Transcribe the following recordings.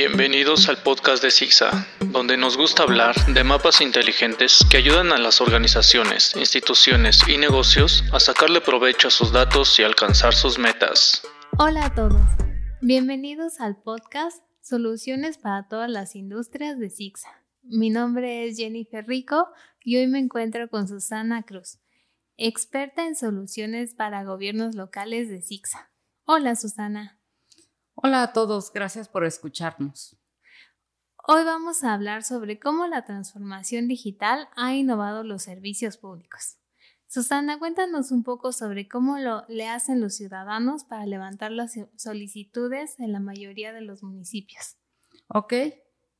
Bienvenidos al podcast de ZigZag, donde nos gusta hablar de mapas inteligentes que ayudan a las organizaciones, instituciones y negocios a sacarle provecho a sus datos y alcanzar sus metas. Hola a todos, bienvenidos al podcast Soluciones para todas las industrias de ZigZag. Mi nombre es Jennifer Rico y hoy me encuentro con Susana Cruz, experta en soluciones para gobiernos locales de ZigZag. Hola Susana. Hola a todos, gracias por escucharnos. Hoy vamos a hablar sobre cómo la transformación digital ha innovado los servicios públicos. Susana, cuéntanos un poco sobre cómo lo le hacen los ciudadanos para levantar las solicitudes en la mayoría de los municipios. Ok,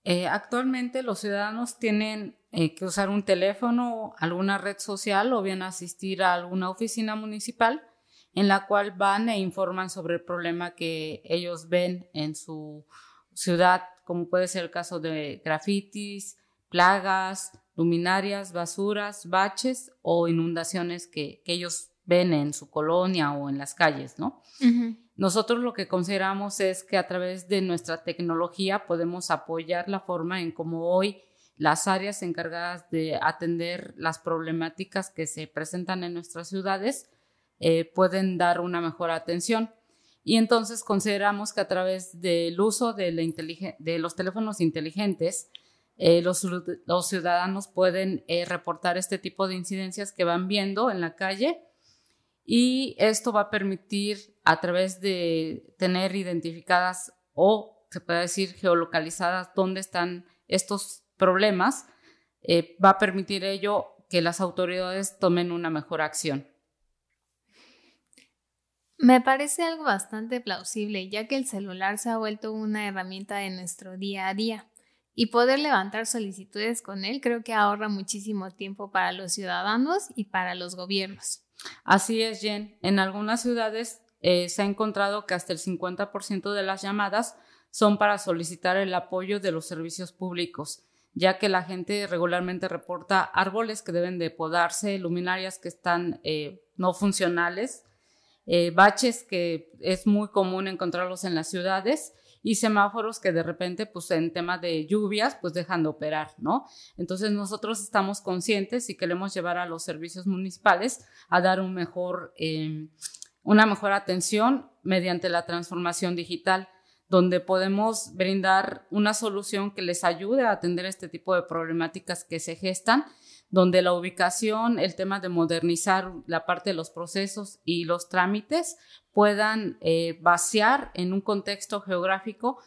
eh, actualmente los ciudadanos tienen eh, que usar un teléfono, alguna red social o bien asistir a alguna oficina municipal en la cual van e informan sobre el problema que ellos ven en su ciudad, como puede ser el caso de grafitis, plagas, luminarias, basuras, baches o inundaciones que, ellos ven en su colonia o en las calles, ¿no? Nosotros lo que consideramos es que a través de nuestra tecnología podemos apoyar la forma en cómo hoy las áreas encargadas de atender las problemáticas que se presentan en nuestras ciudades eh, pueden dar una mejor atención. Y entonces consideramos que a través del uso de, los teléfonos inteligentes, eh, los, ciudadanos pueden eh, reportar este tipo de incidencias que van viendo en la calle y esto va a permitir a través de tener identificadas o se puede decir geolocalizadas dónde están estos problemas, va a permitir ello que las autoridades tomen una mejor acción. Me parece algo bastante plausible, ya que el celular se ha vuelto una herramienta de nuestro día a día y poder levantar solicitudes con él creo que ahorra muchísimo tiempo para los ciudadanos y para los gobiernos. Así es, Jen. En algunas ciudades eh, se ha encontrado que hasta el 50% de las llamadas son para solicitar el apoyo de los servicios públicos, ya que la gente regularmente reporta árboles que deben de podarse, luminarias que están eh, no funcionales, eh, baches que es muy común encontrarlos en las ciudades y semáforos que de repente, pues en tema de lluvias, pues dejan de operar, ¿no? Entonces nosotros estamos conscientes y queremos llevar a los servicios municipales a dar un mejor, em, una mejor atención mediante la transformación digital donde podemos brindar una solución que les ayude a atender este tipo de problemáticas que se gestan donde la ubicación, el tema de modernizar la parte de los procesos y los trámites puedan eh, vaciar en un contexto geográfico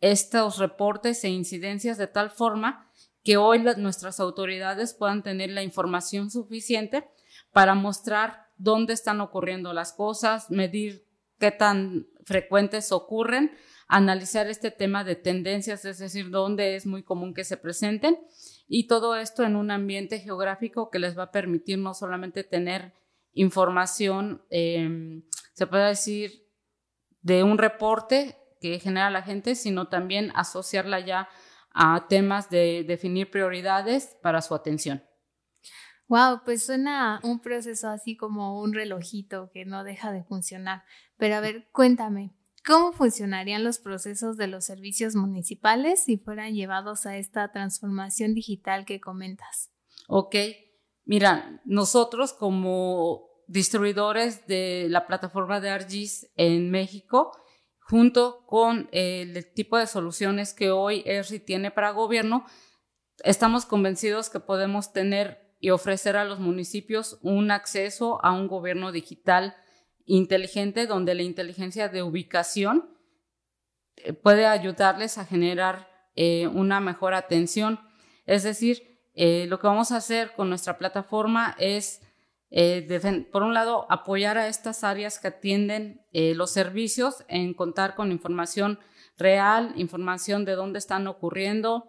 estos reportes e incidencias de tal forma que hoy nuestras autoridades puedan tener la información suficiente para mostrar dónde están ocurriendo las cosas, medir qué tan frecuentes ocurren, analizar este tema de tendencias, es decir, dónde es muy común que se presenten y todo esto en un ambiente geográfico que les va a permitir no solamente tener información, em, se puede decir, de un reporte que genera la gente, sino también asociarla ya a temas de definir prioridades para su atención. Wow, pues suena un proceso así como un relojito que no deja de funcionar. Pero a ver, cuéntame, ¿Cómo funcionarían los procesos de los servicios municipales si fueran llevados a esta transformación digital que comentas? Ok, mira, nosotros como distribuidores de la plataforma de ARGIS en México, junto con el tipo de soluciones que hoy ERSI tiene para gobierno, estamos convencidos que podemos tener y ofrecer a los municipios un acceso a un gobierno digital inteligente donde la inteligencia de ubicación eh, puede ayudarles a generar eh, una mejor atención. Es decir, eh, lo que vamos a hacer con nuestra plataforma es, por un lado, apoyar a estas áreas que atienden los servicios en contar con información real, información de dónde están ocurriendo,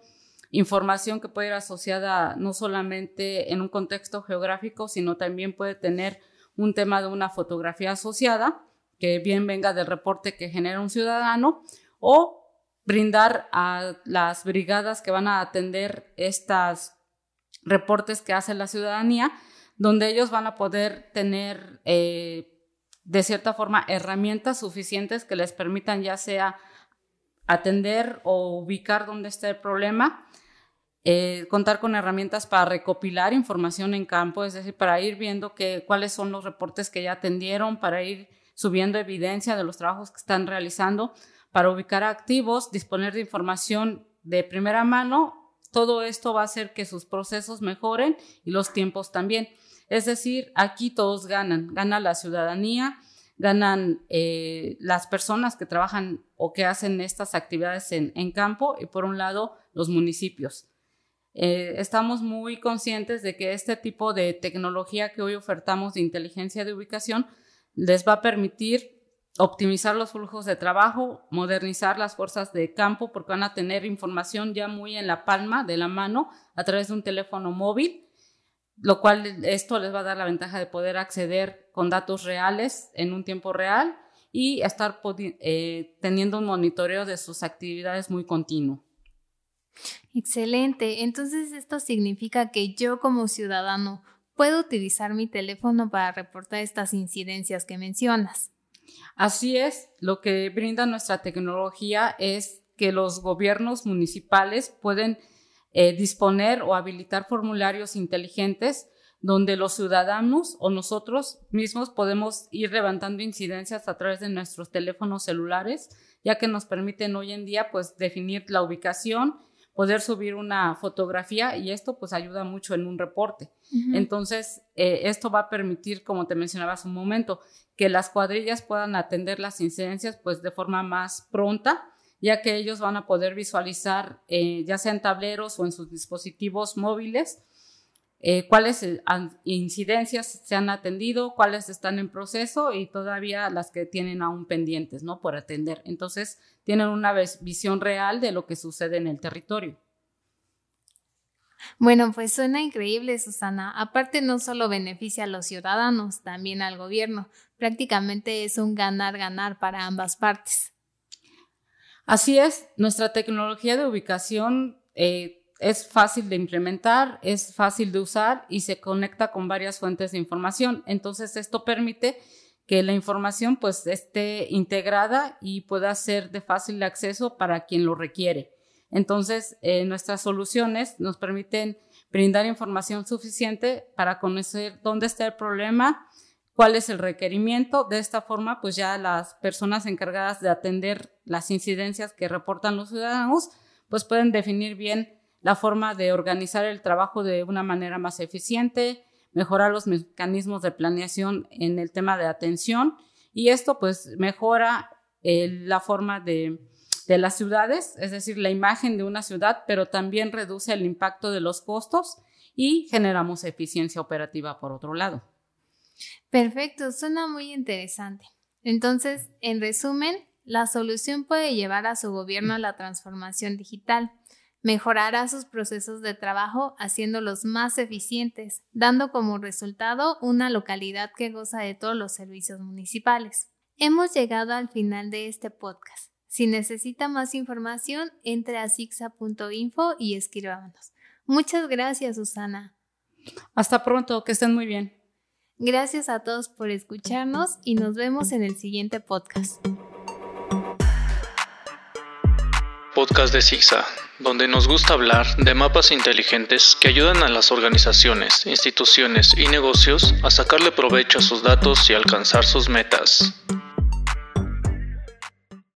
información que puede ir asociada no solamente en un contexto geográfico, sino también puede tener un tema de una fotografía asociada, que bien venga del reporte que genera un ciudadano, o brindar a las brigadas que van a atender estos reportes que hace la ciudadanía, donde ellos van a poder tener eh, de cierta forma herramientas suficientes que les permitan ya sea atender o ubicar dónde está el problema, eh, contar con herramientas para recopilar información en campo, es decir, para ir viendo que, cuáles son los reportes que ya atendieron, para ir subiendo evidencia de los trabajos que están realizando, para ubicar activos, disponer de información de primera mano. Todo esto va a hacer que sus procesos mejoren y los tiempos también. Es decir, aquí todos ganan, gana la ciudadanía, ganan eh, las personas que trabajan o que hacen estas actividades en, campo y por un lado los municipios. Eh, estamos muy conscientes de que este tipo de tecnología que hoy ofertamos de inteligencia de ubicación les va a permitir optimizar los flujos de trabajo, modernizar las fuerzas de campo porque van a tener información ya muy en la palma de la mano a través de un teléfono móvil lo cual esto les va a dar la ventaja de poder acceder con datos reales en un tiempo real y estar eh, teniendo un monitoreo de sus actividades muy continuo. Excelente. Entonces esto significa que yo como ciudadano puedo utilizar mi teléfono para reportar estas incidencias que mencionas. Así es, lo que brinda nuestra tecnología es que los gobiernos municipales pueden eh, disponer o habilitar formularios inteligentes donde los ciudadanos o nosotros mismos podemos ir levantando incidencias a través de nuestros teléfonos celulares, ya que nos permiten hoy en día pues definir la ubicación, poder subir una fotografía y esto pues ayuda mucho en un reporte. Entonces, eh, esto va a permitir, como te mencionaba hace un momento, que las cuadrillas puedan atender las incidencias pues de forma más pronta ya que ellos van a poder visualizar, eh, ya sea en tableros o en sus dispositivos móviles, eh, cuáles eh, incidencias se han atendido, cuáles están en proceso y todavía las que tienen aún pendientes, ¿no? Por atender. Entonces, tienen una visión real de lo que sucede en el territorio. Bueno, pues suena increíble, Susana. Aparte, no solo beneficia a los ciudadanos, también al gobierno. Prácticamente es un ganar-ganar para ambas partes. Así es, nuestra tecnología de ubicación eh, es fácil de implementar, es fácil de usar y se conecta con varias fuentes de información. Entonces, esto permite que la información pues esté integrada y pueda ser de fácil acceso para quien lo requiere. Entonces, eh, nuestras soluciones nos permiten brindar información suficiente para conocer dónde está el problema, cuál es el requerimiento. De esta forma, pues ya las personas encargadas de atender las incidencias que reportan los ciudadanos, pues pueden definir bien la forma de organizar el trabajo de una manera más eficiente, mejorar los mecanismos de planeación en el tema de atención y esto pues mejora eh, la forma de, de las ciudades, es decir, la imagen de una ciudad, pero también reduce el impacto de los costos y generamos eficiencia operativa por otro lado. Perfecto, suena muy interesante. Entonces, en resumen, la solución puede llevar a su gobierno a la transformación digital, mejorará sus procesos de trabajo haciéndolos más eficientes, dando como resultado una localidad que goza de todos los servicios municipales. Hemos llegado al final de este podcast. Si necesita más información, entre a sixa.info y escríbanos. Muchas gracias, Susana. Hasta pronto, que estén muy bien. Gracias a todos por escucharnos y nos vemos en el siguiente podcast. Podcast de ZigZag, donde nos gusta hablar de mapas inteligentes que ayudan a las organizaciones, instituciones y negocios a sacarle provecho a sus datos y alcanzar sus metas.